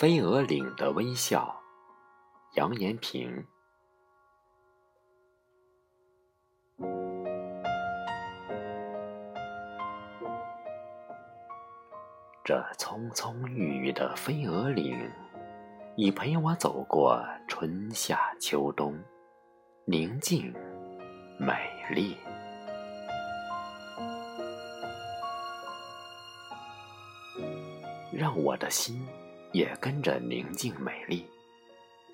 飞鹅岭的微笑，杨延平。这葱葱郁郁的飞鹅岭，已陪我走过春夏秋冬，宁静美丽。让我的心也跟着宁静美丽，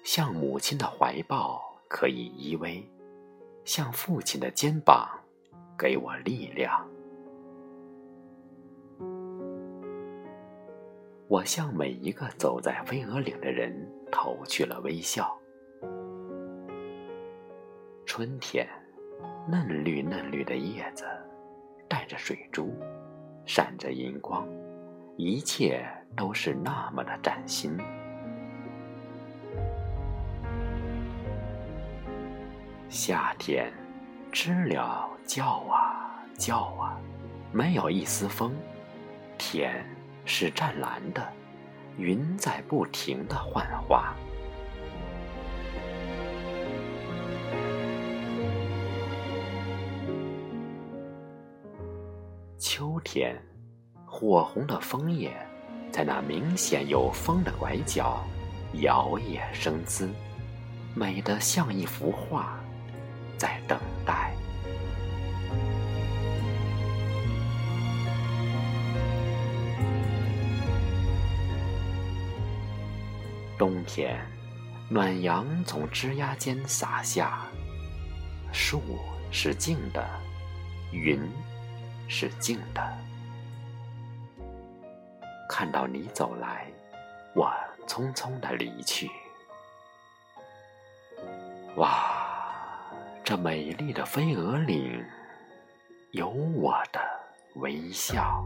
像母亲的怀抱可以依偎，像父亲的肩膀给我力量。我向每一个走在飞鹅岭的人投去了微笑。春天，嫩绿嫩绿的叶子，带着水珠，闪着银光。一切都是那么的崭新。夏天，知了叫啊叫啊，没有一丝风，天是湛蓝的，云在不停的幻化。秋天。火红的枫叶，在那明显有风的拐角，摇曳生姿，美得像一幅画，在等待。冬天，暖阳从枝桠间洒下，树是静的，云是静的。看到你走来，我匆匆的离去。哇，这美丽的飞蛾岭，有我的微笑。